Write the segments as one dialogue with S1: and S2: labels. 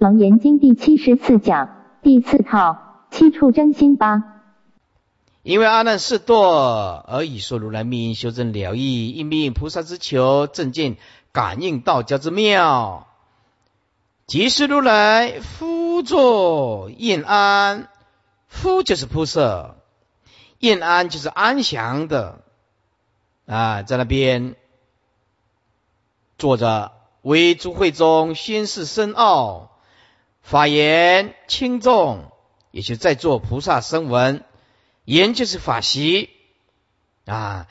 S1: 楞严经第七十四讲第四套七处真心八。
S2: 因为阿难是堕而以说如来命修正了义，应命菩萨之求，正见感应道教之妙。即是如来夫作应安，夫就是铺设，应安就是安详的啊，在那边坐着，为诸会中宣示深奥，法言轻重，也就在做菩萨声闻。言就是法席啊，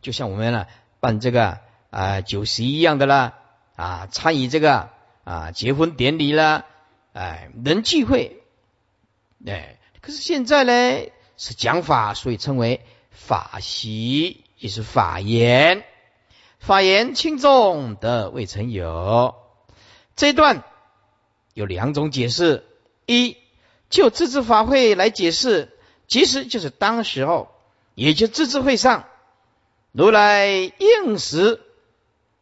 S2: 就像我们呢办这个啊酒席一样的啦啊，参与这个啊结婚典礼啦，哎，人聚会，哎，可是现在呢是讲法，所以称为法席，也是法言，法言轻重的未曾有。这段有两种解释：一就自治法会来解释。其实就是当时候，也就自治会上，如来应时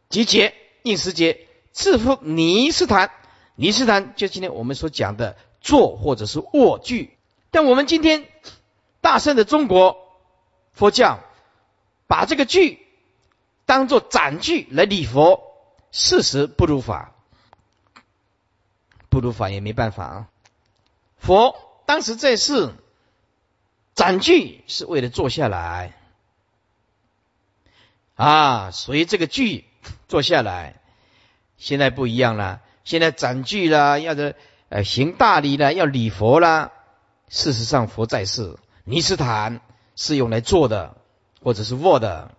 S2: 集结，应时节，赐福尼斯坛。尼斯坛就今天我们所讲的坐或者是卧具。但我们今天大圣的中国佛教，把这个具当做展具来礼佛，事实不如法，不如法也没办法啊。佛当时在世。展具是为了坐下来啊，所以这个具坐下来，现在不一样了。现在展具啦，要的呃行大礼啦，要礼佛啦。事实上，佛在世，尼斯坦是用来坐的，或者是卧的。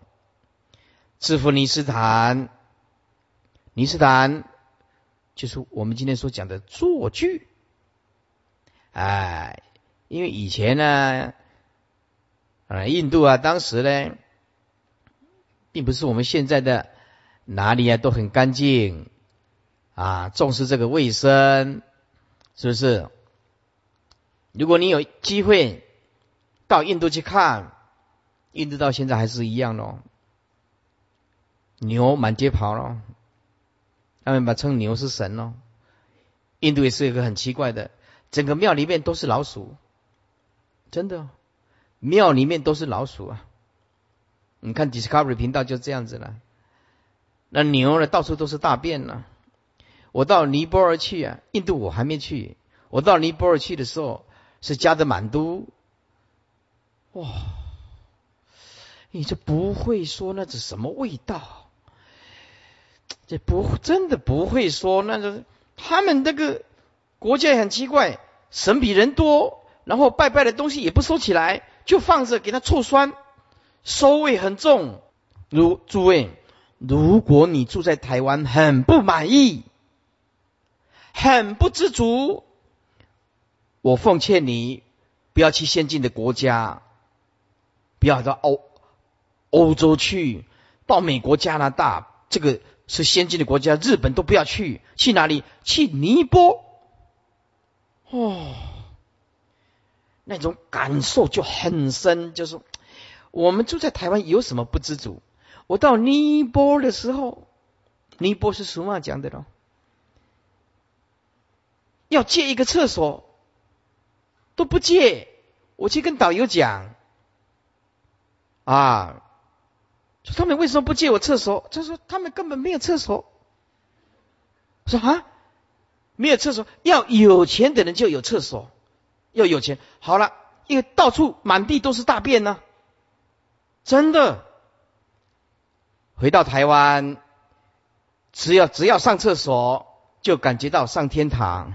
S2: 制服尼斯坦，尼斯坦就是我们今天所讲的坐具。哎，因为以前呢。啊，印度啊，当时呢，并不是我们现在的哪里啊都很干净啊，重视这个卫生，是不是？如果你有机会到印度去看，印度到现在还是一样咯，牛满街跑咯，他们把称牛是神咯。印度也是一个很奇怪的，整个庙里面都是老鼠，真的。庙里面都是老鼠啊！你看 Discovery 频道就这样子了。那牛呢，到处都是大便呢。我到尼泊尔去啊，印度我还没去。我到尼泊尔去的时候是加德满都，哇！你这不会说那是什么味道？这不真的不会说那个，他们那个国家很奇怪，神比人多，然后拜拜的东西也不收起来。就放着给他臭酸，收味很重。如诸位，如果你住在台湾很不满意，很不知足，我奉劝你不要去先进的国家，不要到欧欧洲去，到美国、加拿大，这个是先进的国家，日本都不要去。去哪里？去尼泊。哦。那种感受就很深，就是我们住在台湾有什么不知足？我到尼泊的时候，尼泊是什么讲的咯？要借一个厕所都不借，我去跟导游讲啊，他们为什么不借我厕所？他说他们根本没有厕所。说啊，没有厕所，要有钱的人就有厕所。要有钱，好了，因为到处满地都是大便呢，真的。回到台湾，只要只要上厕所，就感觉到上天堂，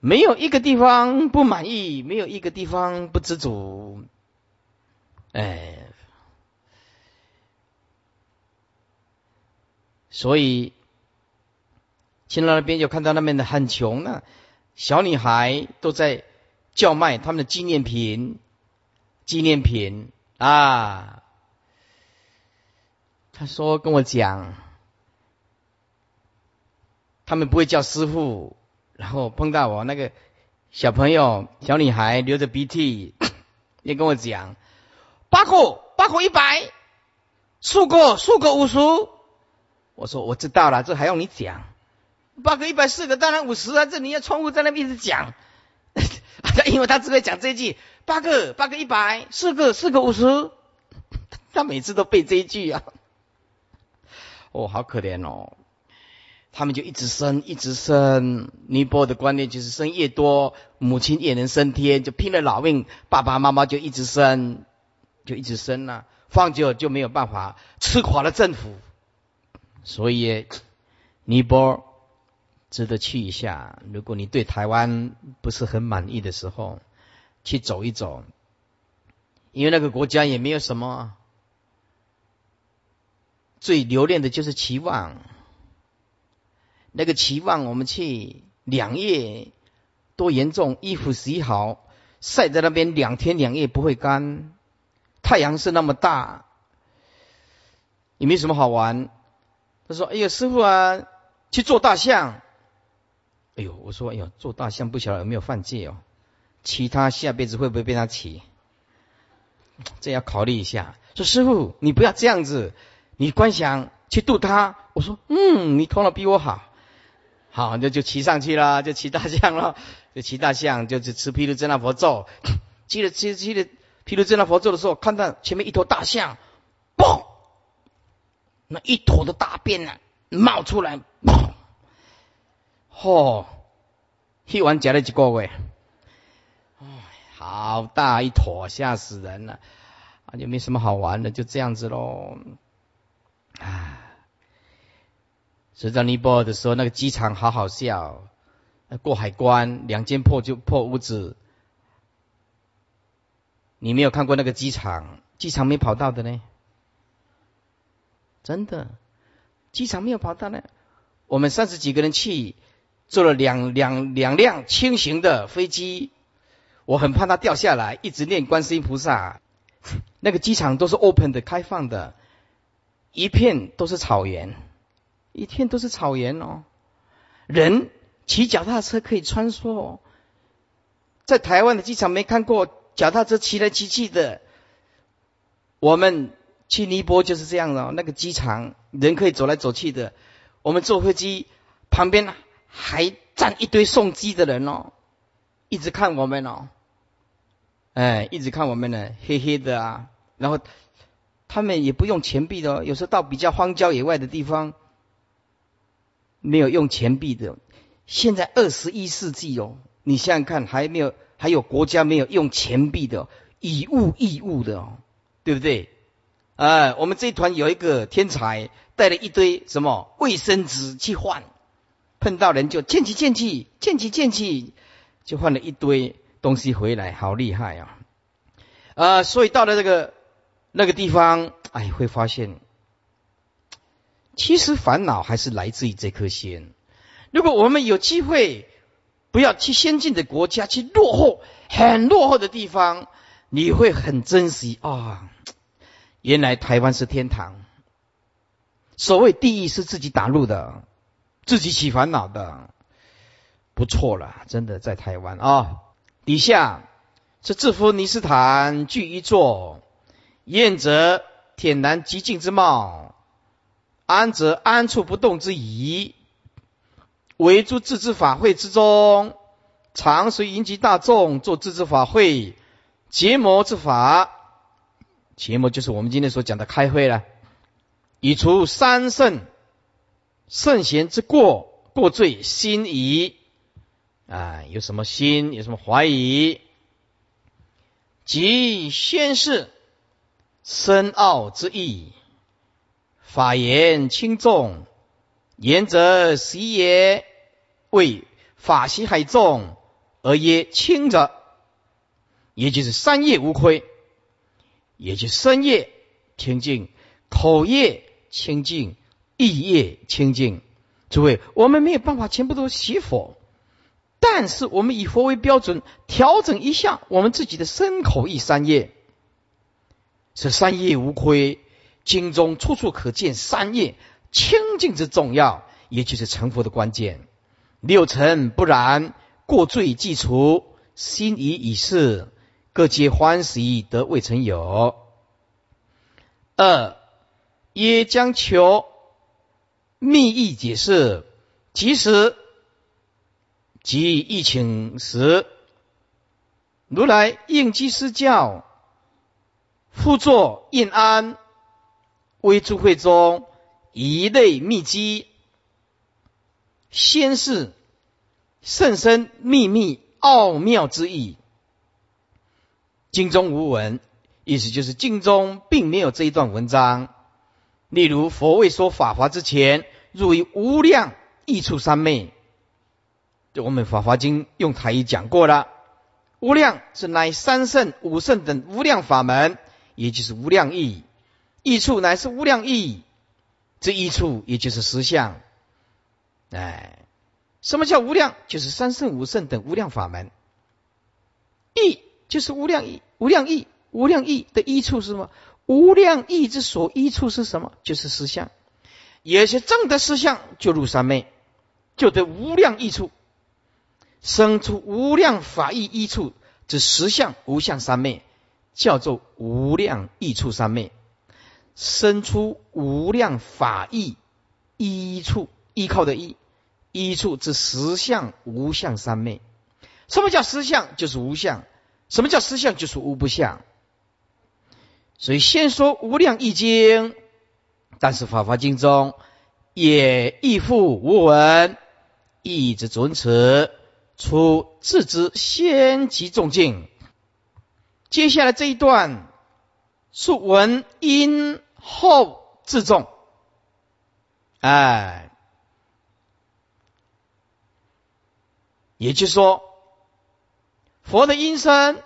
S2: 没有一个地方不满意，没有一个地方不知足，哎，所以。去到那边就看到那边的很穷啊，小女孩都在叫卖他们的纪念品，纪念品啊。他说跟我讲，他们不会叫师傅，然后碰到我那个小朋友小女孩流着鼻涕，也跟我讲，八个八个一百，数个数个五十。我说我知道了，这还用你讲？八个一百四个当然五十啊，这你要窗户在那边一直讲，因为他只会讲这一句，八个八个一百，四个四个五十，他每次都背这一句啊，哦，好可怜哦。他们就一直生，一直生。尼泊尔的观念就是生越多，母亲也能升天，就拼了老命，爸爸妈妈就一直生，就一直生了，放久就没有办法吃垮了政府。所以，尼泊尔值得去一下。如果你对台湾不是很满意的时候，去走一走，因为那个国家也没有什么，最留恋的就是期望。那个期望我们去两夜多严重，衣服洗好晒在那边两天两夜不会干，太阳是那么大，也没什么好玩。他说：“哎呀，师傅啊，去做大象。”哎呦，我说：“哎呦，做大象不晓得有没有犯戒哦？其他下辈子会不会被他骑？这要考虑一下。”说：“师傅，你不要这样子，你观想去渡他。”我说：“嗯，你头脑比我好。”好，那就骑上去了，就骑大象了。就骑大象，就是吃毗卢遮那佛咒。骑了骑骑了毗卢遮那佛咒的时候，看到前面一头大象，嘣，那一坨的大便呢冒出来，嘣，嚯，一完夹了几个位，哎，好大一坨，吓死人了，啊，就没什么好玩的，就这样子喽，啊。所以在尼泊尔的时候，那个机场好好笑。过海关，两间破旧破屋子。你没有看过那个机场？机场没跑道的呢？真的，机场没有跑道呢。我们三十几个人去，坐了两两两辆轻型的飞机，我很怕它掉下来，一直念观世音菩萨。那个机场都是 open 的，开放的，一片都是草原。一片都是草原哦，人骑脚踏车可以穿梭哦。在台湾的机场没看过脚踏车骑来骑去的，我们去尼泊就是这样的，那个机场人可以走来走去的。我们坐飞机旁边还站一堆送机的人哦，一直看我们哦，哎，一直看我们呢，黑黑的啊。然后他们也不用钱币的，有时候到比较荒郊野外的地方。没有用钱币的，现在二十一世纪哦，你想想看，还没有还有国家没有用钱币的，以物易物的哦，对不对？哎，我们这一团有一个天才，带了一堆什么卫生纸去换，碰到人就见起见起见起见起，就换了一堆东西回来，好厉害啊！啊，所以到了这个那个地方，哎，会发现。其实烦恼还是来自于这颗心。如果我们有机会，不要去先进的国家，去落后、很落后的地方，你会很珍惜啊！原来台湾是天堂。所谓地狱是自己打入的，自己起烦恼的，不错了，真的在台湾啊。底下是智夫尼斯坦聚一座，燕则天南极静之貌。安则安处不动之仪，为诸自治法会之中，常随云集大众做自治法会，结魔之法。结魔就是我们今天所讲的开会了，以除三圣圣贤之过过罪心疑啊，有什么心，有什么怀疑，即宣示深奥之意。法言轻重，言则习也；为法习还重，而曰轻者，也就是三业无亏，也就身业清净，口业清净，意业清净。诸位，我们没有办法全部都习佛，但是我们以佛为标准，调整一下我们自己的身口意三业，是三业无亏。经中处处可见三业清净之重要，也就是成佛的关键。六尘不染，过罪既除，心已已逝，各皆欢喜得未曾有。二，也将求密意解释，即时即疫情时，如来应机施教，复作印安，为诸会中一类秘机，先是甚深秘密奥妙之意。经中无文，意思就是经中并没有这一段文章。例如佛未说法华之前，入于无量益处三昧。就我们法华经用台语讲过了，无量是乃三圣、五圣等无量法门，也就是无量义；益处乃是无量义，这一处也就是实相。哎，什么叫无量？就是三圣、五圣等无量法门。义就是无量义，无量义，无量义的一处是什么？无量义之所依处是什么？就是实相。有些正的实相就入三昧，就得无量益处，生出无量法义一处之实相无相三昧，叫做无量益处三昧。生出无量法义依处，依靠的依依处之实相无相三昧。什么叫实相？就是无相。什么叫实相？就是无不相。所以先说无量易经，但是法华经中也亦复无闻，义之准持，出自知先极众境。接下来这一段是闻因后自重，哎，也就是说，佛的音声。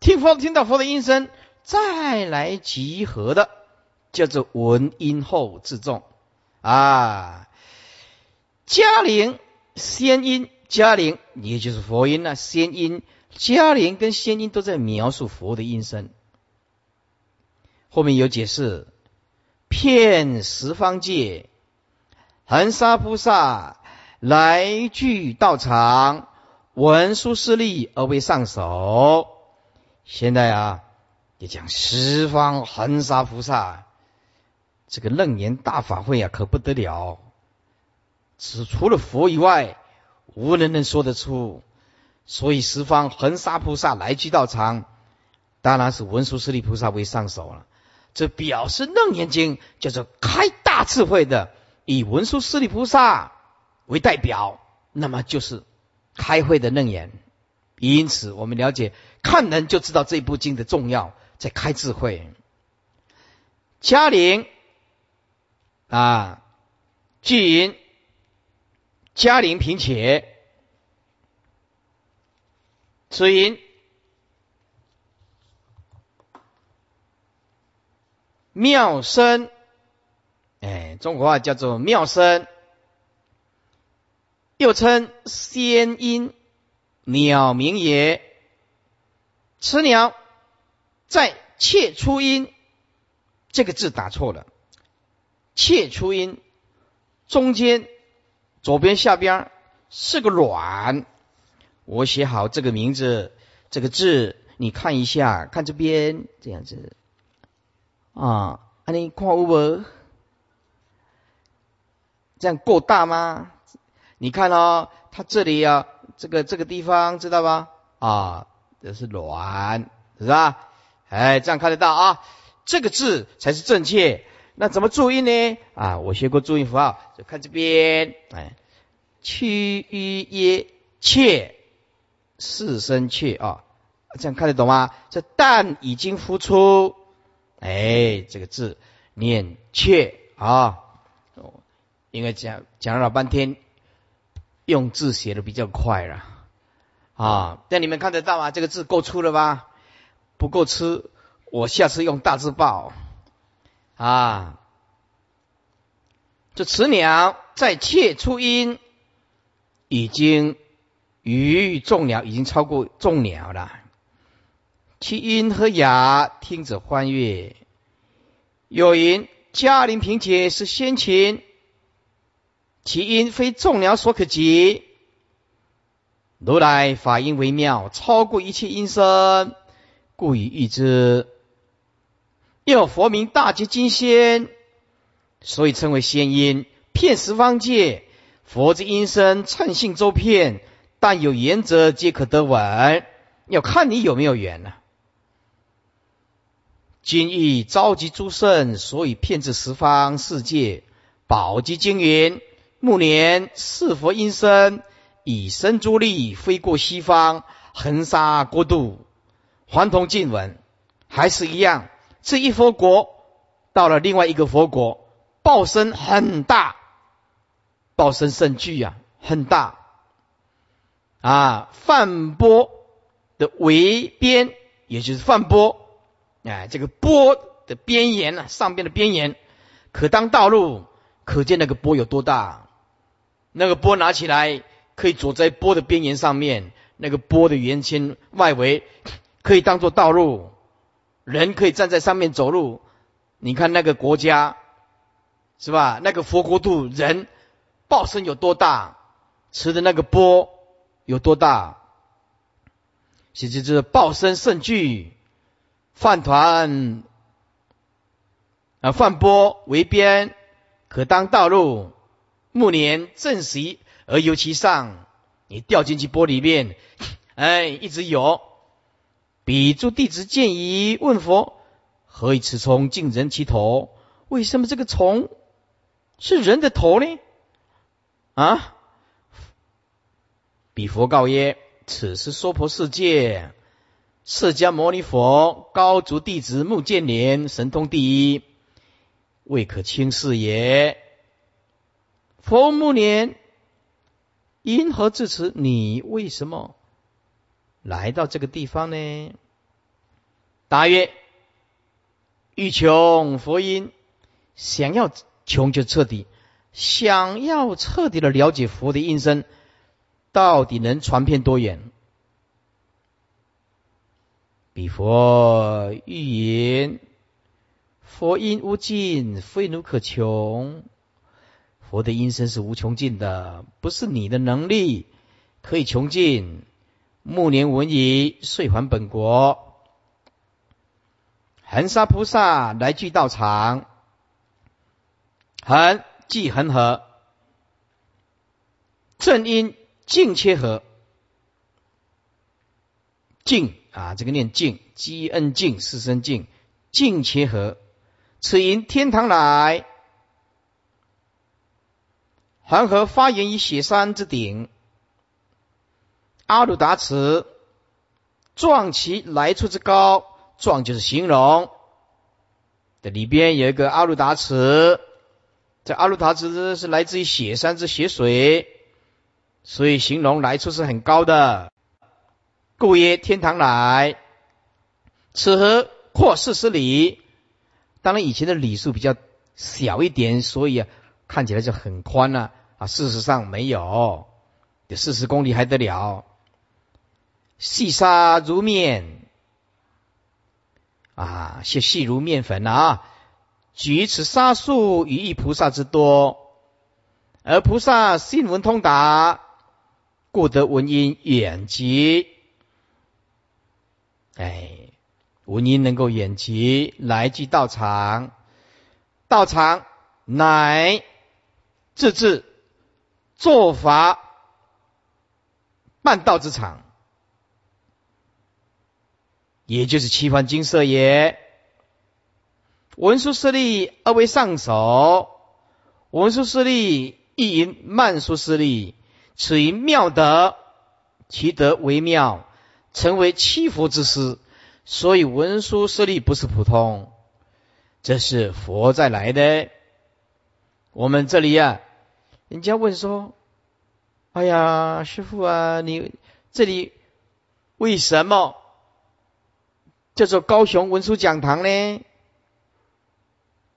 S2: 听佛听到佛的音声，再来集合的，叫做闻音后自重啊。嘉陵仙音，嘉陵也就是佛音呐。仙音，嘉陵跟仙音都在描述佛的音声。后面有解释，遍十方界，恒沙菩萨来聚道场，文殊师利而为上首。现在啊，也讲十方恒沙菩萨，这个楞严大法会啊，可不得了。只除了佛以外，无人能说得出。所以十方恒沙菩萨来聚道场，当然是文殊师利菩萨为上首了。这表示楞严经叫做开大智慧的，以文殊师利菩萨为代表，那么就是开会的楞严。因此，我们了解。看人就知道这部经的重要，在开智慧。嘉陵啊，巨云，嘉陵平且，此云妙声，哎，中国话叫做妙声，又称仙音，鸟鸣也。此鸟在切出音。这个字打错了，切出音中间左边下边是个卵，我写好这个名字这个字，你看一下，看这边这样子。啊，你看有无？这样够大吗？你看哦，它这里啊，这个这个地方知道吧？啊。这是卵，是吧？哎，这样看得到啊，这个字才是正确。那怎么注音呢？啊，我学过注音符号，就看这边，哎，屈于耶切，四声切啊，这样看得懂吗？这蛋已经孵出，哎，这个字念切啊，因为讲讲了老半天，用字写的比较快了。啊，但你们看得到吗？这个字够粗了吧？不够粗，我下次用大字报。啊，这雌鸟在切出音，已经与众鸟已经超过众鸟了。其音和雅听者欢悦。有云：嘉陵平且是先秦，其音非众鸟所可及。如来法音微妙，超过一切音声，故以喻之。又佛名大觉金仙，所以称为仙音，遍十方界。佛之音声称性周遍，但有缘者皆可得闻。要看你有没有缘呢？今欲召集诸圣，所以遍至十方世界。宝积经云：暮年是佛音声，以身诸力飞过西方，横沙国度。还同经文，还是一样。这一佛国到了另外一个佛国，报身很大，报身甚巨啊，很大啊。梵波的围边，也就是梵波，哎，这个波的边沿呢，上边的边沿可当道路，可见那个波有多大。那个波拿起来可以走在波的边沿上面，那个波的圆圈外围可以当做道路。人可以站在上面走路，你看那个国家是吧？那个佛国度人报身有多大？持的那个波有多大？其实就是报身甚巨，饭团啊，饭波为边，可当道路。暮年正席而游其上，你掉进去波里面，哎，一直有。彼诸弟子见疑，问佛：何以此虫尽人其头？为什么这个虫是人的头呢？啊！彼佛告曰：此是娑婆世界，释迦牟尼佛高足弟子目犍连神通第一，未可轻视也。佛目连，因何至此？你为什么？来到这个地方呢？答曰：欲穷佛音，想要穷就彻底，想要彻底的了解佛的音声，到底能传遍多远？彼佛欲言：佛音无尽，非奴可穷。佛的音声是无穷尽的，不是你的能力可以穷尽。暮年闻已，遂还本国。恒沙菩萨来聚道场，恒即恒河，正因净切合，净啊，这个念净，积恩净，四声净，净切合。此因天堂来，恒河发源于雪山之顶。阿鲁达池，壮其来处之高，壮就是形容。这里边有一个阿鲁达池，这阿鲁达池是来自于雪山之雪水，所以形容来处是很高的。故曰天堂来。此河阔四十里，当然以前的里数比较小一点，所以啊看起来就很宽了啊。事实上没有，有四十公里还得了。细沙如面啊，细细如面粉啊！举此沙数，于一菩萨之多，而菩萨信闻通达，故得闻音远及。哎，闻音能够远及，来即道场，道场乃自治做法办道之场。也就是七番金色也，文殊师利二为上首，文殊师利亦因曼殊师利，此因妙德，其德为妙，成为七佛之师。所以文殊师利不是普通，这是佛再来的。我们这里呀，人家问说：“哎呀，师傅啊，你这里为什么？”叫做高雄文殊讲堂呢？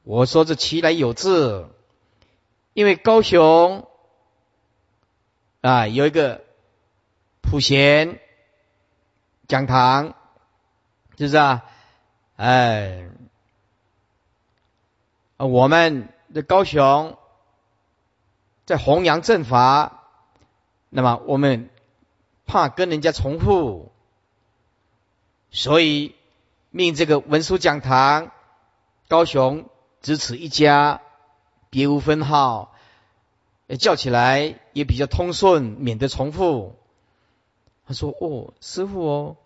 S2: 我说这其来有自，因为高雄啊有一个普贤讲堂，是不是啊？哎，我们的高雄在弘扬正法，那么我们怕跟人家重复，所以。命这个文殊讲堂，高雄只此一家，别无分号。叫起来也比较通顺，免得重复。他说：“哦，师傅哦，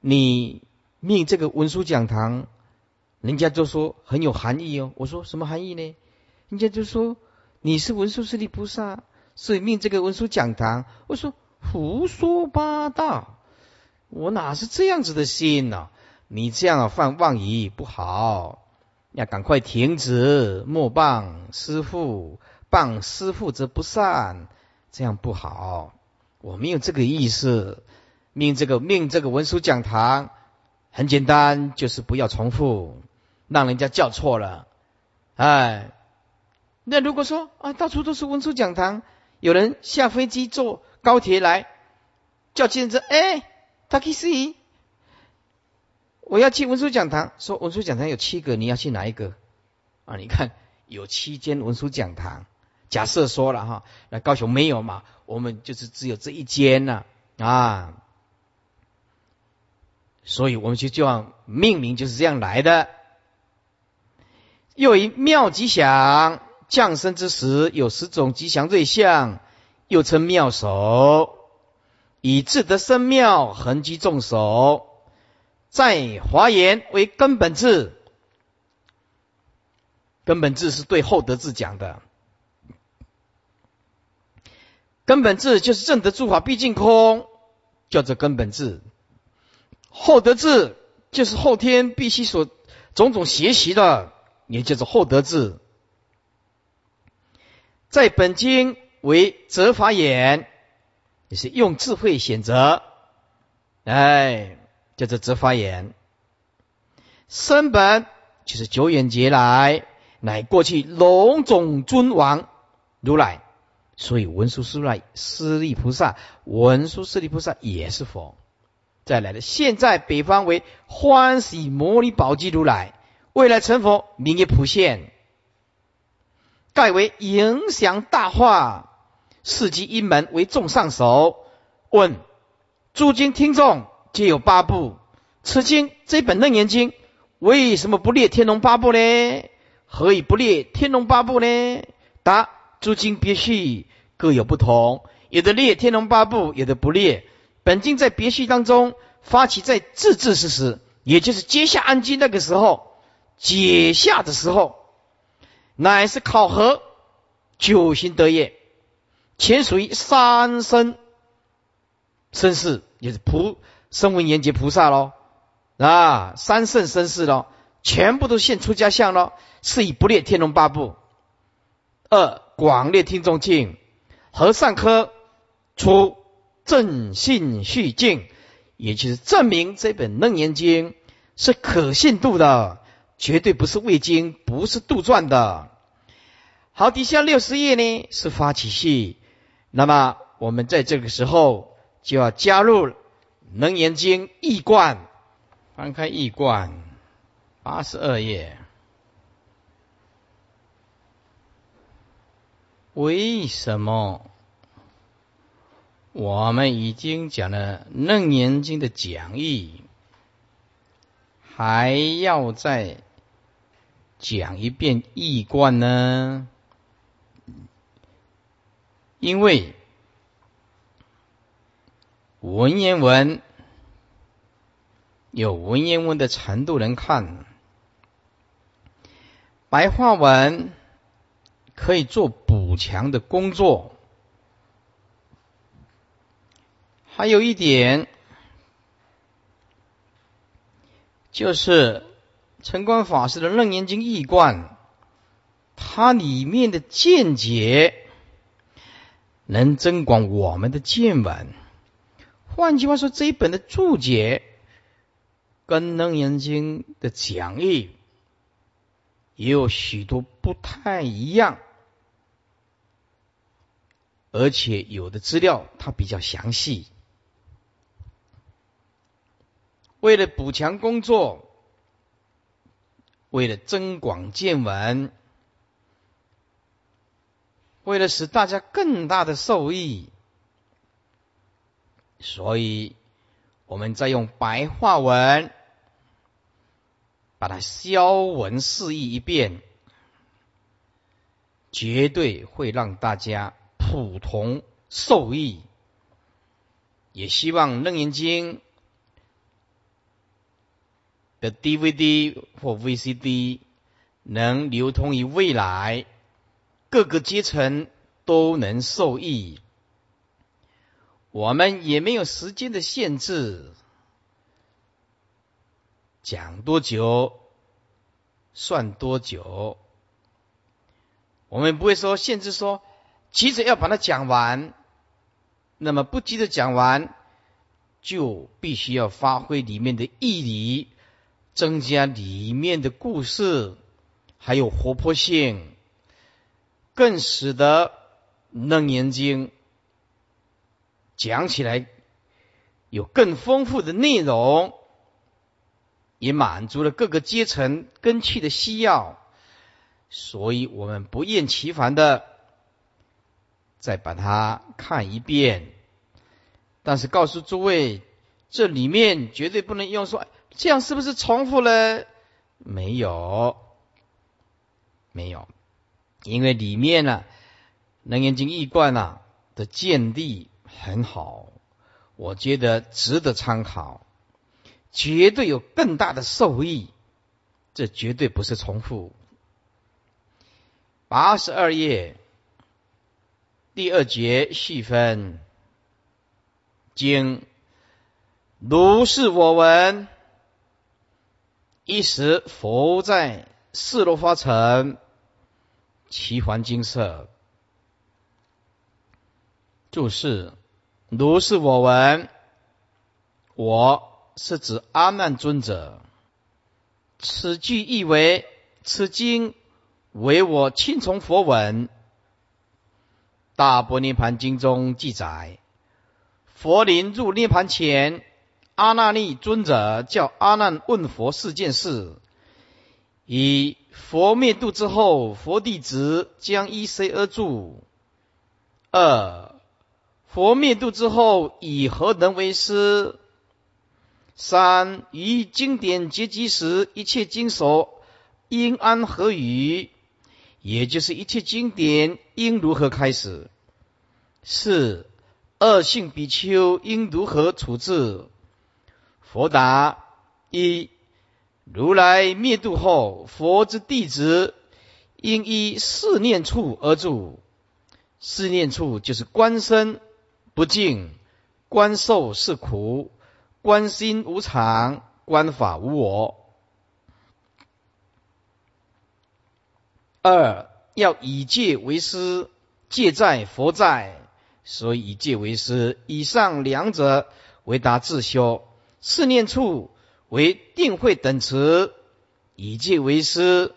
S2: 你命这个文殊讲堂，人家就说很有含义哦。”我说：“什么含义呢？”人家就说：“你是文殊师利菩萨，所以命这个文殊讲堂。”我说：“胡说八道，我哪是这样子的心呢？你这样犯妄语不好，要赶快停止，莫谤师傅。”谤师傅则不善，这样不好。我没有这个意思。命这个命这个文书讲堂很简单，就是不要重复，让人家叫错了。哎，那如果说啊，到处都是文书讲堂，有人下飞机坐高铁来，叫计程车，哎，taxi，我要去文书讲堂。说文书讲堂有七个，你要去哪一个？啊，你看有七间文书讲堂。假设说了哈，那高雄没有嘛？我们就是只有这一间呢啊，所以我们就就要命名就是这样来的。又以妙吉祥降生之时，有十种吉祥瑞相，又称妙手，以智得生妙，恒积众手，在华严为根本智，根本智是对后德智讲的。根本智就是正德诸法毕竟空，叫做根本智；后德智就是后天必须所种种学习的，也叫做后德智。在本经为择法眼，也是用智慧选择，哎，叫做择法眼。生本就是久远劫来，乃过去龙种尊王如来。所以文殊师利师利菩萨，文殊师利菩萨也是佛。再来的，现在北方为欢喜摩尼宝积如来，未来成佛名曰普现，盖为影响大化，世纪一门为众上首。问诸经听众皆有八部，此经这本楞严经为什么不列天龙八部呢？何以不列天龙八部呢？答。诸经别序各有不同，有的列天龙八部，有的不列。本经在别序当中发起在自治之时，也就是接下安基那个时候，解下的时候，乃是考核九行得业，前属于三生生世，也是菩声闻缘觉菩萨喽啊，三圣生世喽，全部都现出家相喽，是以不列天龙八部。二广列听众境和尚科出正信续境，也就是证明这本楞严经是可信度的，绝对不是未经，不是杜撰的。好，底下六十页呢是发起序，那么我们在这个时候就要加入楞严经义观，翻开义观八十二页。为什么我们已经讲了《楞严经》的讲义，还要再讲一遍义观呢？因为文言文有文言文的程度能看，白话文。可以做补强的工作。还有一点，就是陈光法师的《楞严经译观》，它里面的见解能增广我们的见闻。换句话说，这一本的注解跟《楞严经》的讲义也有许多不太一样。而且有的资料它比较详细，为了补强工作，为了增广见闻，为了使大家更大的受益，所以我们再用白话文把它消文释义一遍。绝对会让大家普通受益。也希望《楞严经》的 DVD 或 VCD 能流通于未来，各个阶层都能受益。我们也没有时间的限制，讲多久算多久。我们不会说限制说急着要把它讲完，那么不急着讲完，就必须要发挥里面的义理，增加里面的故事，还有活泼性，更使得楞严经讲起来有更丰富的内容，也满足了各个阶层根器的需要。所以我们不厌其烦的再把它看一遍，但是告诉诸位，这里面绝对不能用说这样是不是重复了？没有，没有，因为里面呢，《能源经》易观啊的建立很好，我觉得值得参考，绝对有更大的受益，这绝对不是重复。八十二页第二节细分经，如是我闻。一时佛在四罗花城，其环金色。注释：如是我闻，我是指阿难尊者。此句意为此经。为我亲从佛闻，《大般涅盘经》中记载，佛临入涅盘前，阿那利尊者叫阿难问佛四件事：一、佛灭度之后，佛弟子将依谁而住？二、佛灭度之后，以何人为师？三、于经典结集时，一切经首应安何语？也就是一切经典应如何开始？四恶性比丘应如何处置？佛答：一如来灭度后，佛之弟子应依四念处而住。四念处就是观身不净，观受是苦，观心无常，观法无我。二要以戒为师，戒在佛在，所以以戒为师。以上两者为达自修。四念处为定慧等词，以戒为师，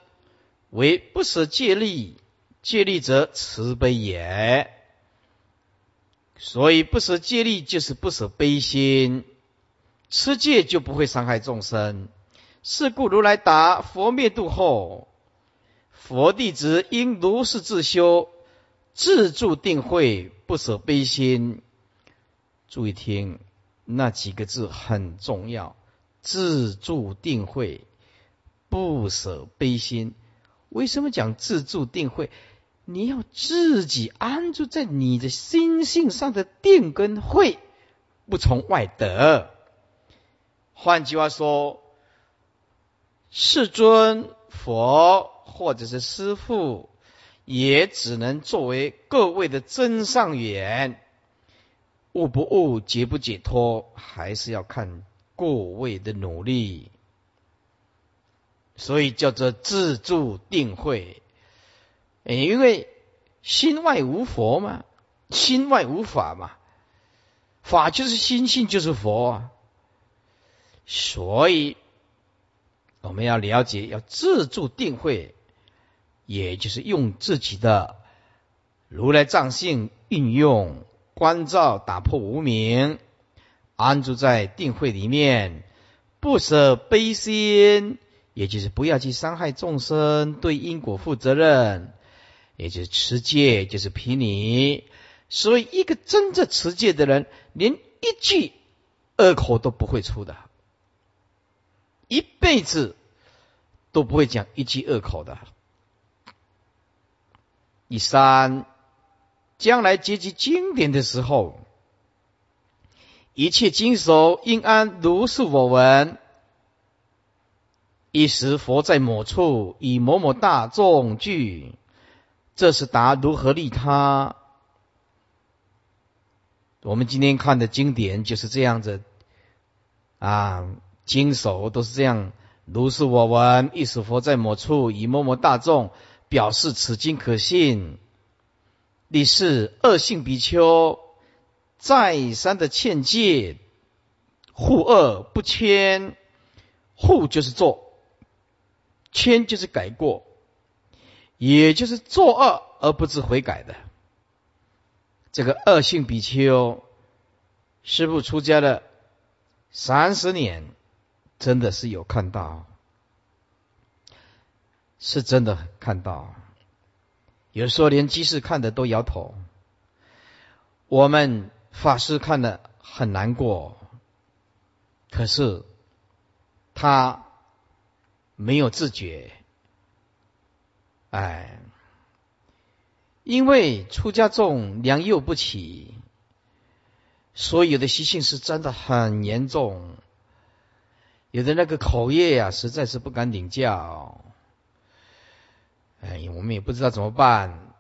S2: 为不舍戒力，戒力则慈悲也。所以不舍戒力就是不舍悲心，持戒就不会伤害众生。是故如来答：佛灭度后。佛弟子应如是自修，自助定慧，不舍悲心。注意听，那几个字很重要：自助定慧，不舍悲心。为什么讲自助定慧？你要自己安住在你的心性上的定跟慧，不从外得。换句话说，世尊佛。或者是师父，也只能作为各位的真上缘，悟不悟、解不解脱，还是要看各位的努力。所以叫做自助定慧，因为心外无佛嘛，心外无法嘛，法就是心性就是佛啊，所以我们要了解，要自助定慧。也就是用自己的如来藏性运用关照，打破无明，安住在定慧里面，不舍悲心，也就是不要去伤害众生，对因果负责任，也就是持戒，就是毗尼。所以，一个真正持戒的人，连一句恶口都不会出的，一辈子都不会讲一句恶口的。第三，将来结集经典的时候，一切经手应按如是我闻。一时佛在某处，以某某大众聚，这是答如何利他？我们今天看的经典就是这样子啊，经手都是这样，如是我闻。一时佛在某处，以某某大众表示此经可信。第四，恶性比丘再三的劝诫，护恶不迁，护就是做。迁就是改过，也就是作恶而不知悔改的这个恶性比丘，师父出家了三十年，真的是有看到，是真的看到。有时候连居士看的都摇头，我们法师看的很难过，可是他。没有自觉，哎，因为出家众良莠不齐，所有的习性是真的很严重，有的那个口业呀，实在是不敢领教，哎，我们也不知道怎么办，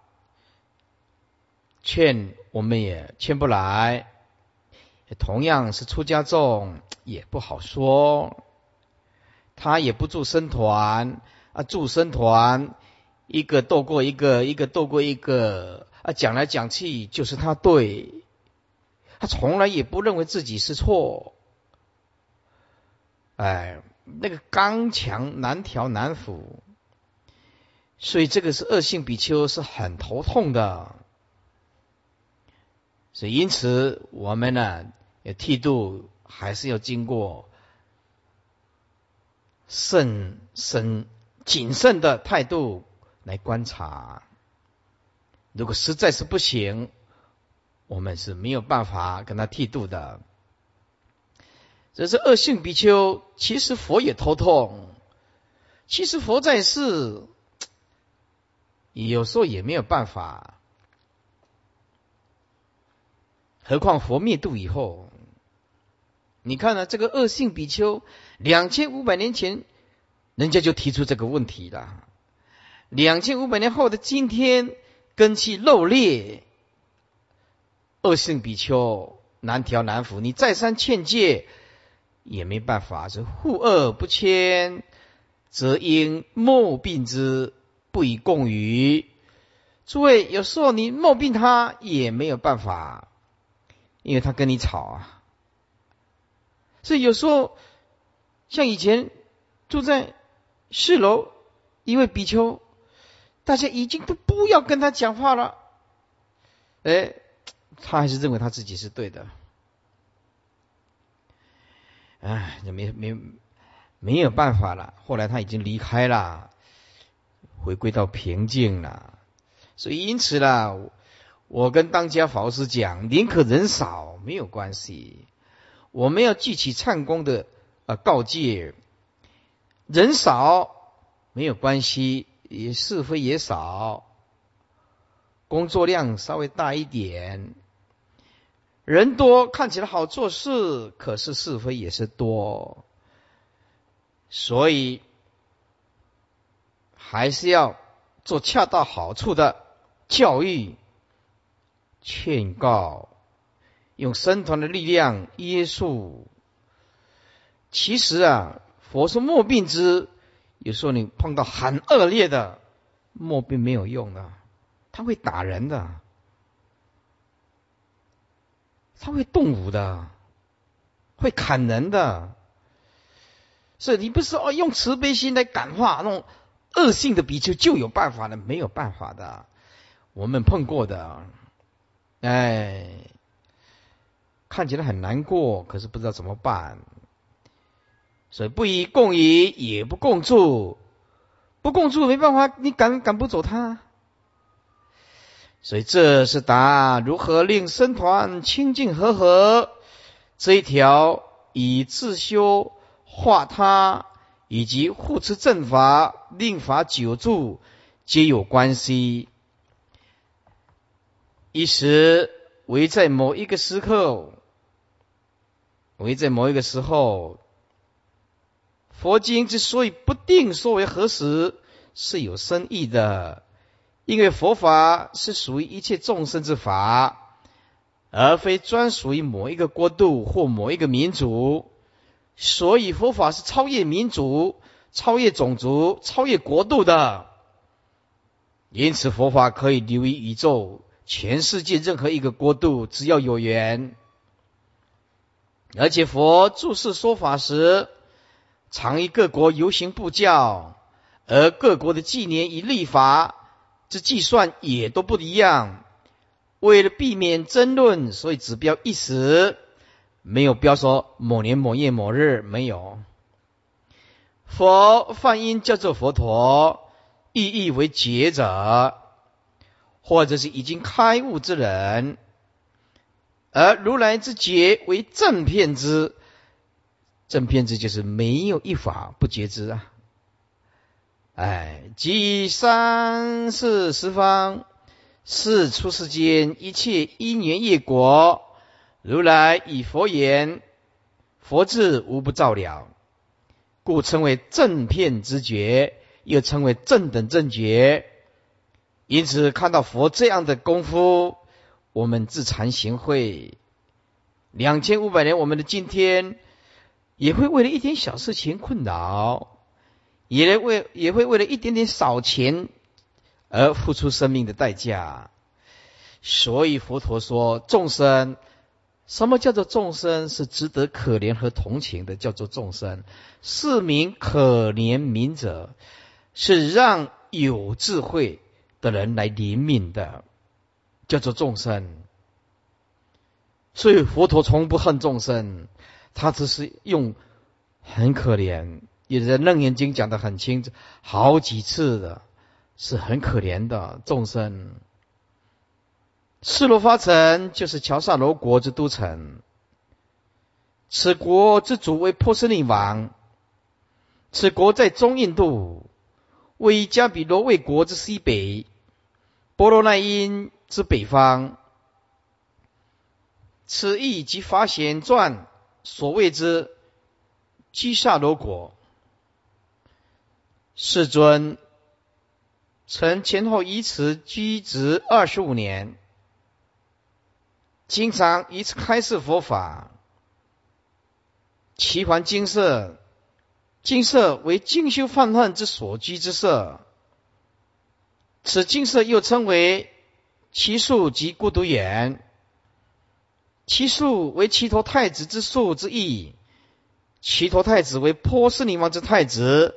S2: 劝我们也劝不来，同样是出家众，也不好说。他也不住僧团。啊，住僧团，一个斗过一个，一个斗过一个。啊，讲来讲去就是他对，他从来也不认为自己是错，哎，那个刚强难调难服，所以这个是恶性比丘是很头痛的，所以因此我们呢，要剃度还是要经过。慎慎谨慎的态度来观察，如果实在是不行，我们是没有办法跟他剃度的。这是恶性比丘，其实佛也头痛，其实佛在世，有时候也没有办法，何况佛灭度以后。你看呢？这个恶性比丘，两千五百年前，人家就提出这个问题了。两千五百年后的今天，根气漏裂，恶性比丘难调难服。你再三劝诫，也没办法。是护恶不迁，则因莫病之，不以共语。诸位，有时候你莫病他也没有办法，因为他跟你吵啊。所以有时候，像以前住在四楼一位比丘，大家已经都不要跟他讲话了。哎，他还是认为他自己是对的。哎，就没没没有办法了。后来他已经离开了，回归到平静了。所以因此啦，我跟当家法师讲，宁可人少没有关系。我们要记起唱功的啊告诫，人少没有关系，也是非也少，工作量稍微大一点，人多看起来好做事，可是是非也是多，所以还是要做恰到好处的教育、劝告。用僧团的力量约束。其实啊，佛说莫病之，有时候你碰到很恶劣的莫病没有用的，他会打人的，他会动武的，会砍人的。所以你不是哦，用慈悲心来感化那种恶性的比丘就有办法的，没有办法的。我们碰过的，哎。看起来很难过，可是不知道怎么办，所以不以共以，也不共住，不共住没办法，你赶赶不走他，所以这是答如何令僧团清净和合这一条，以自修化他，以及护持正法、令法久住，皆有关系。一时为在某一个时刻，为在某一个时候，佛经之所以不定说为何时，是有深意的。因为佛法是属于一切众生之法，而非专属于某一个国度或某一个民族，所以佛法是超越民族、超越种族、超越国度的。因此，佛法可以流于宇宙全世界任何一个国度，只要有缘。而且，佛注释说法时，常以各国游行布教，而各国的纪年与立法。这计算也都不一样。为了避免争论，所以只标一时，没有标说某年某月某日，没有。佛梵音叫做佛陀，意义为觉者，或者是已经开悟之人。而如来之觉为正片之，正片之就是没有一法不觉之啊。哎，即三世十方，是出世间一切因缘业果，如来以佛言，佛智无不照了，故称为正片之觉，又称为正等正觉。因此，看到佛这样的功夫，我们自惭形秽。两千五百年，我们的今天，也会为了一点小事情困扰。也为也会为了一点点少钱而付出生命的代价，所以佛陀说众生，什么叫做众生？是值得可怜和同情的，叫做众生。是名可怜悯者，是让有智慧的人来怜悯的，叫做众生。所以佛陀从不恨众生，他只是用很可怜。有的《楞严经》讲的很清楚，好几次的，是很可怜的众生。四罗发城就是乔萨罗国之都城，此国之主为波斯匿王，此国在中印度，位于加比罗卫国之西北，波罗奈因之北方。此意即法显传所谓之基萨罗国。世尊曾前后以此居职二十五年，经常以此开示佛法。其环金色，金色为精修犯恨之所居之色。此金色又称为其树及孤独眼。其树为齐陀太子之树之意。齐陀太子为波斯尼王之太子。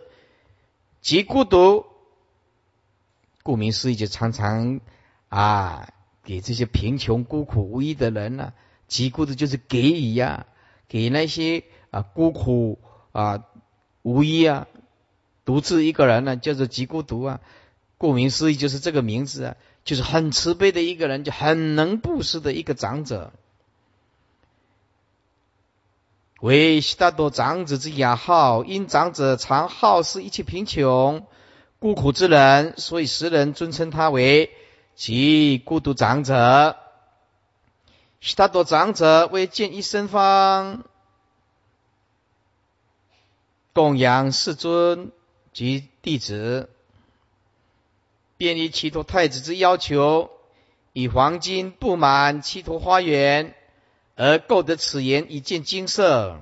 S2: 极孤独，顾名思义，就常常啊，给这些贫穷、孤苦无依的人呢，极孤独就是给予呀，给那些啊孤苦啊无依啊，独自一个人呢，叫做极孤独啊。顾名思义，就是这个名字啊，就是很慈悲的一个人，就很能布施的一个长者。为悉达多长子之雅号，因长者常好施一切贫穷、孤苦之人，所以时人尊称他为其孤独长者。悉达多长者为见一生方，供养世尊及弟子，便于祈陀太子之要求，以黄金布满祈陀花园。而购得此言以见金色。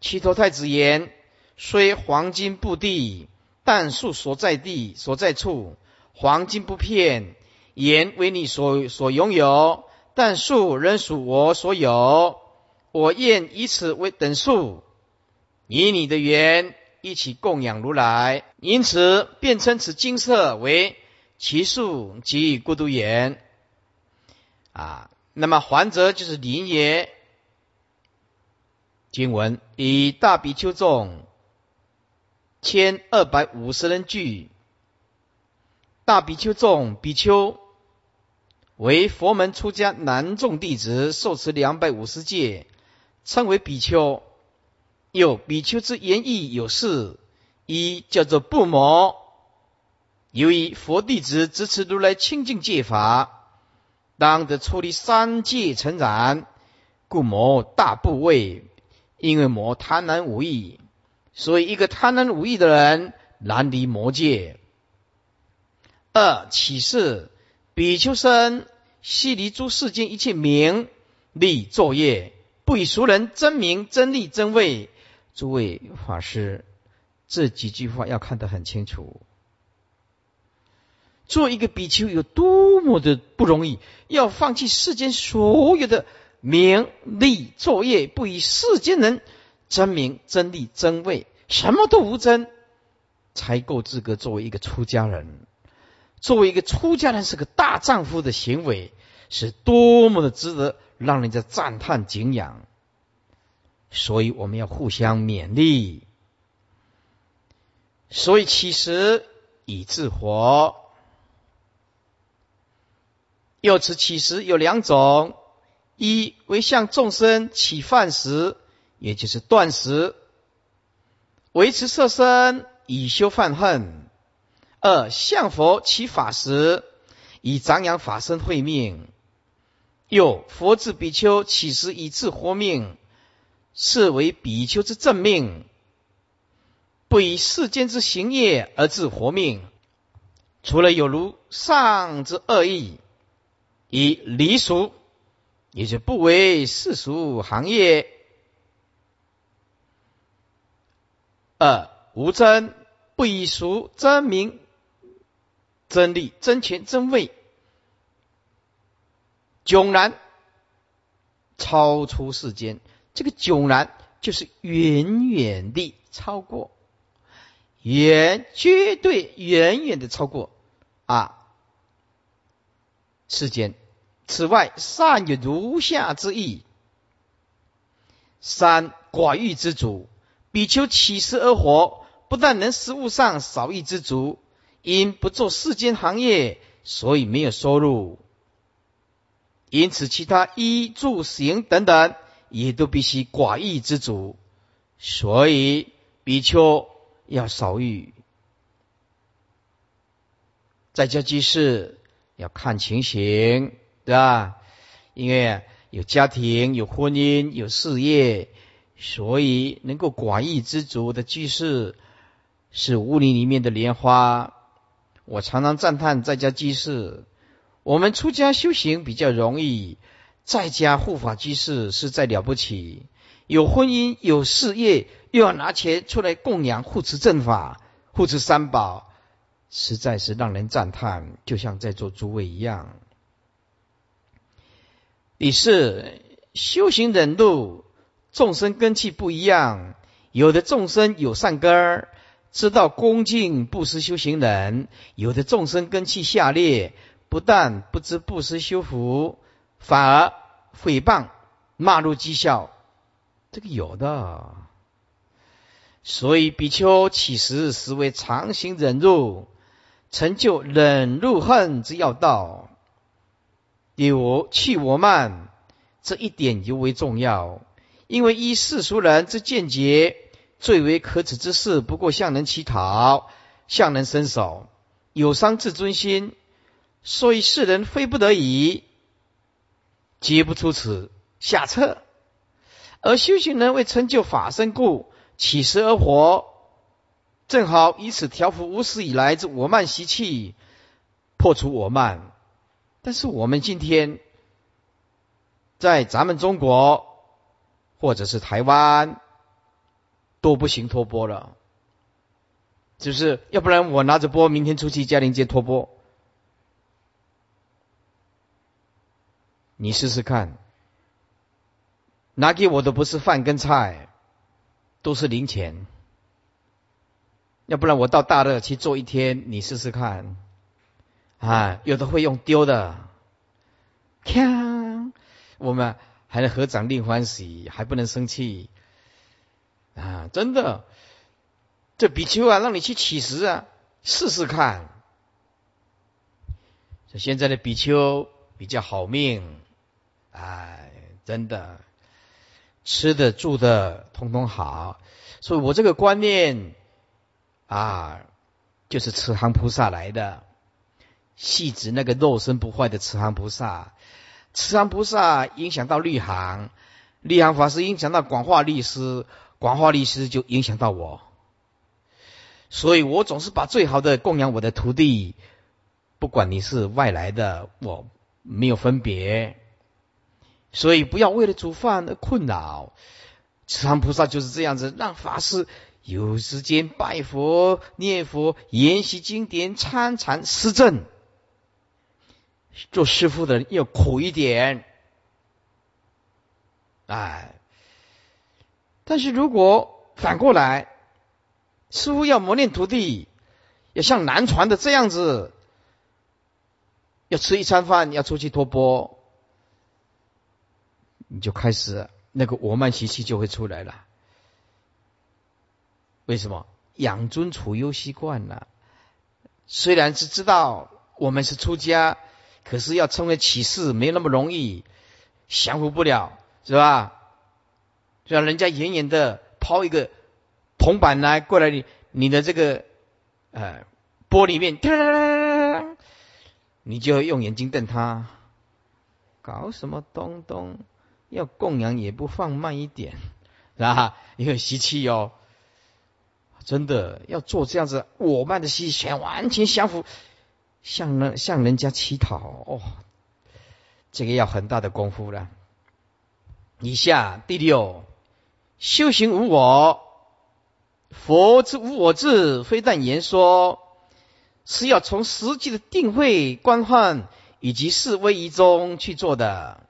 S2: 齐陀太子言：虽黄金布地，但树所在地所在处，黄金不骗。言为你所所拥有，但树仍属我所有。我愿以此为等数，以你的缘一起供养如来。因此，便称此金色为其树及孤独言。啊。那么还则就是林也。经文以大比丘众千二百五十人聚，大比丘众比丘为佛门出家男众弟子，受持两百五十戒，称为比丘。有比丘之言义有事，一叫做不魔。由于佛弟子支持如来清净戒法。当得出离三界成然，故魔大部位，因为魔贪婪无益，所以一个贪婪无益的人难离魔界。二启示比丘生悉离诸世间一切名利作业，不以俗人真名真利真位。诸位法师，这几句话要看得很清楚。做一个比丘有多么的不容易，要放弃世间所有的名利作业，不以世间人真名真利真位，什么都无真，才够资格作为一个出家人。作为一个出家人，是个大丈夫的行为，是多么的值得让人家赞叹敬仰。所以我们要互相勉励。所以其实以自活。又此起时有两种：一为向众生起饭食，也就是断食；维持色身以修犯恨；二向佛起法时，以张扬法身慧命。又佛智比丘起时以自活命，是为比丘之正命，不以世间之行业而自活命。除了有如上之恶意。以离俗，也就不为世俗行业；二无真，不以俗真名、真利、真权、真位，迥然超出世间。这个迥然就是远远地超过，远绝对远远的超过啊世间。此外，善有如下之意：三寡欲之主，比丘起食而活，不但能食物上少欲之足，因不做世间行业，所以没有收入。因此，其他衣住行等等，也都必须寡欲之主。所以，比丘要少欲。在家居士要看情形。对吧？因为有家庭、有婚姻、有事业，所以能够寡欲知足的居士是屋林里面的莲花。我常常赞叹在家居士，我们出家修行比较容易，在家护法居士实在了不起。有婚姻、有事业，又要拿钱出来供养、护持正法、护持三宝，实在是让人赞叹，就像在座诸位一样。你是修行忍辱，众生根器不一样。有的众生有善根，知道恭敬布施修行人；有的众生根器下劣，不但不知布施修福，反而诽谤、骂入讥笑。这个有的。所以比丘起时实为常行忍辱，成就忍辱恨之要道。第五弃我慢，这一点尤为重要。因为依世俗人之见解，最为可耻之事，不过向人乞讨，向人伸手，有伤自尊心。所以世人非不得已，皆不出此下策。而修行人为成就法身故，起时而活，正好以此调伏无始以来之我慢习气，破除我慢。但是我们今天在咱们中国或者是台湾都不行托钵了，就是要不然我拿着钵明天出去嘉陵街托钵，你试试看，拿给我的不是饭跟菜，都是零钱。要不然我到大乐去做一天，你试试看。啊，有的会用丢的，锵！我们还能合掌令欢喜，还不能生气啊！真的，这比丘啊，让你去乞食啊，试试看。现在的比丘比较好命，哎，真的，吃的住的通通好，所以我这个观念啊，就是慈航菩萨来的。系指那个肉身不坏的慈航菩萨。慈航菩萨影响到律行，律行法师影响到广化律师，广化律师就影响到我。所以我总是把最好的供养我的徒弟，不管你是外来的，我没有分别。所以不要为了煮饭而困扰。慈航菩萨就是这样子，让法师有时间拜佛、念佛、研习经典、参禅、施政。做师傅的要苦一点，哎。但是如果反过来，师傅要磨练徒弟，要像南传的这样子，要吃一餐饭，要出去托钵，你就开始。那个我慢习气就会出来了。为什么？养尊处优习惯了。虽然是知道我们是出家，可是要成为起士没那么容易，降服不了，是吧？让人家远远的抛一个铜板来过来，你你的这个呃玻璃面，你就用眼睛瞪他，搞什么东东？要供养也不放慢一点，是吧？因为习气哦，真的要做这样子，我慢的习气完全相符，向人向人家乞讨哦，这个要很大的功夫了。以下第六，修行无我，佛之无我智，非但言说，是要从实际的定慧观幻以及示威仪中去做的。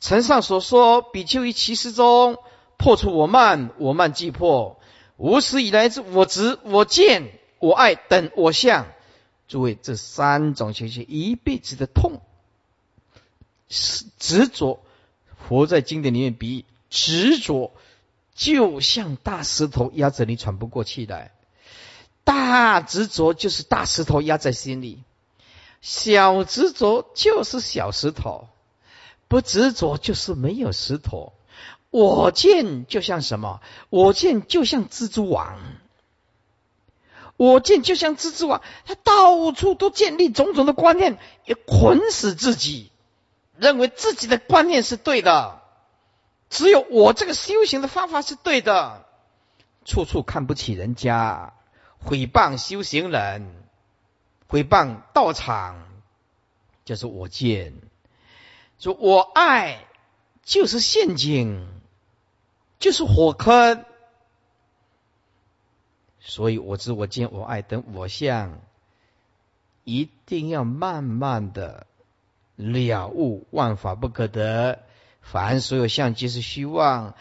S2: 承上所说，比丘于其实中破除我慢，我慢即破无始以来之我执、我见、我爱等我相。诸位，这三种情绪一辈子的痛，是执着。佛在经典里面比执着，就像大石头压着你喘不过气来。大执着就是大石头压在心里，小执着就是小石头。不执着就是没有石头，我见就像什么？我见就像蜘蛛网，我见就像蜘蛛网，他到处都建立种种的观念，也捆死自己，认为自己的观念是对的，只有我这个修行的方法是对的，处处看不起人家，诽谤修行人，诽谤道场，就是我见。说我爱就是陷阱，就是火坑，所以我知我见我爱等我相，一定要慢慢的了悟万法不可得，凡所有相皆是虚妄，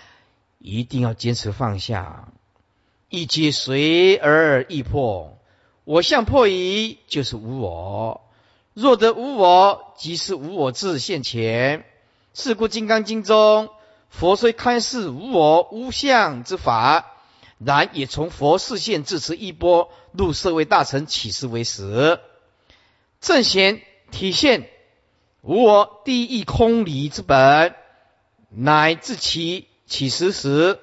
S2: 一定要坚持放下，一皆随而易破，我相破矣，就是无我。若得无我，即是无我自现前。是故《金刚经》中，佛虽开示无我无相之法，然也从佛视线自持一波入社会大成起示为实。正贤体现无我第一空理之本，乃至其起实时，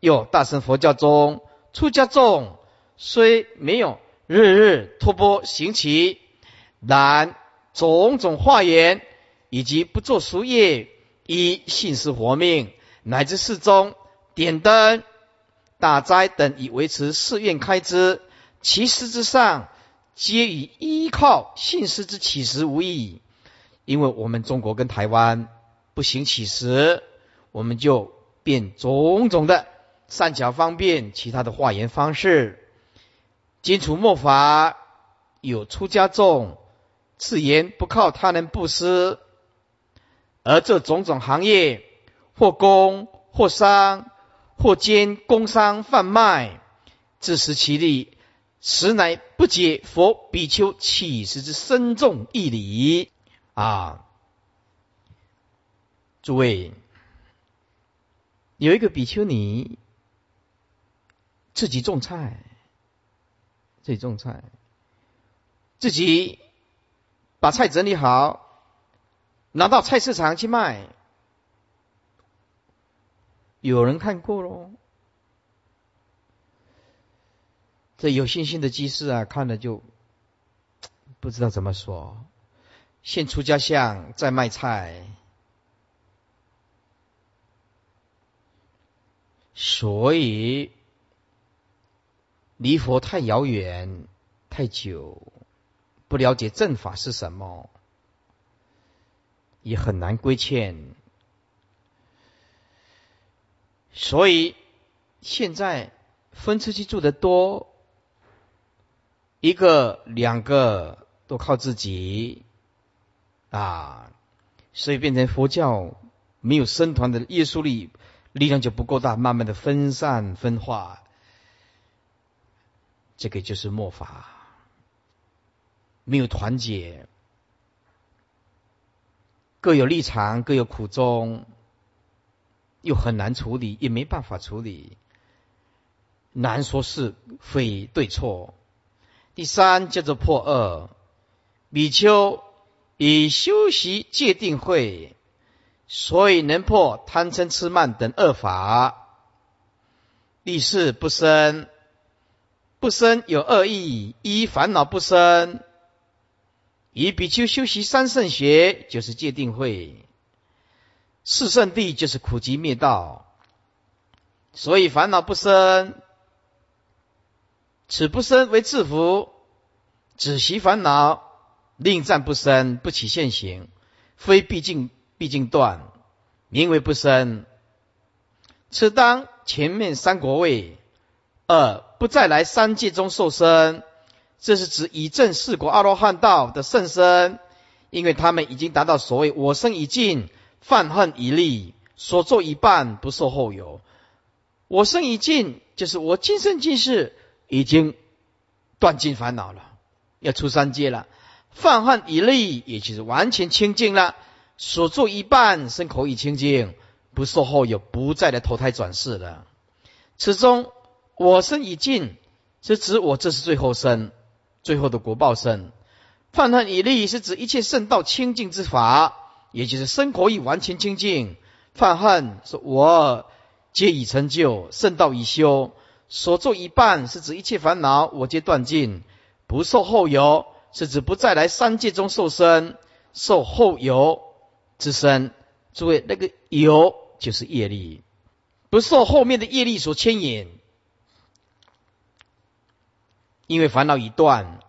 S2: 有大乘佛教中出家众虽没有日日托钵行乞。然种种化缘，以及不做俗业，以信施活命，乃至寺中点灯、打斋等，以维持寺院开支，其实之上，皆以依靠信施之起食无异。因为我们中国跟台湾不行起食，我们就变种种的善巧方便，其他的化缘方式。金楚末法有出家众。自言不靠他人布施，而这种种行业，或工或商，或兼工商贩卖，自食其力，实乃不解佛比丘起时之深重义理啊！诸位，有一个比丘尼自己种菜，自己种菜，自己。把菜整理好，拿到菜市场去卖。有人看过喽，这有信心的居士啊，看了就 不知道怎么说。现出家相在卖菜，所以离佛太遥远、太久，不了解正法是什么，也很难规劝。所以现在分出去住的多，一个、两个都靠自己。啊，所以变成佛教没有僧团的约束力，力量就不够大，慢慢的分散分化，这个就是末法，没有团结，各有立场，各有苦衷，又很难处理，也没办法处理，难说是非对错。第三叫做破二，比丘。以修习戒定慧，所以能破贪嗔痴慢等恶法。第四不生，不生有恶意，一烦恼不生。以比丘修习三圣学，就是戒定慧；四圣地就是苦集灭道，所以烦恼不生。此不生为自福，止息烦恼。令战不生，不起现行，非毕竟毕竟断，名为不生。此当前面三国位，二不再来三界中受生，这是指以正四果阿罗汉道的圣身，因为他们已经达到所谓我生已尽，犯恨已立，所作一半不受后有。我生已尽，就是我今生今世已经断尽烦恼了，要出三界了。犯恨已立，也就是完全清净了。所做一半，身口已清净，不受后有，不再来投胎转世了。此中我生已尽，是指我这是最后生，最后的国报生。犯恨已立，是指一切圣道清净之法，也就是身口已完全清净。犯恨是我皆已成就，圣道已修。所做一半，是指一切烦恼我皆断尽，不受后有。是指不再来三界中受身，受后有之身。诸位，那个有就是业力，不受后面的业力所牵引，因为烦恼已断，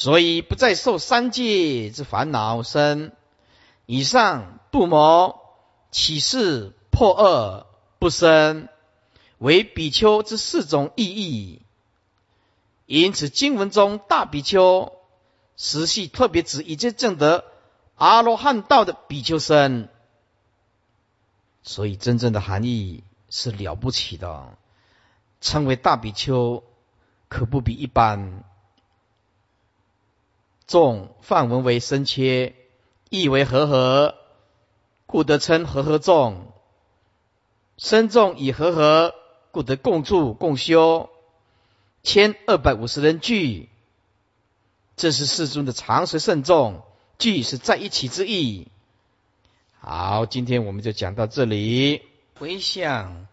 S2: 所以不再受三界之烦恼生。以上不谋启示破恶不生，为比丘之四种意义。因此，经文中大比丘实系特别指已经证得阿罗汉道的比丘僧，所以真正的含义是了不起的。称为大比丘，可不比一般。众梵文为深切，意为和合，故得称和合众。生众以和合，故得共住共修。千二百五十人聚，这是世尊的常识慎重，聚是在一起之意。好，今天我们就讲到这里。回向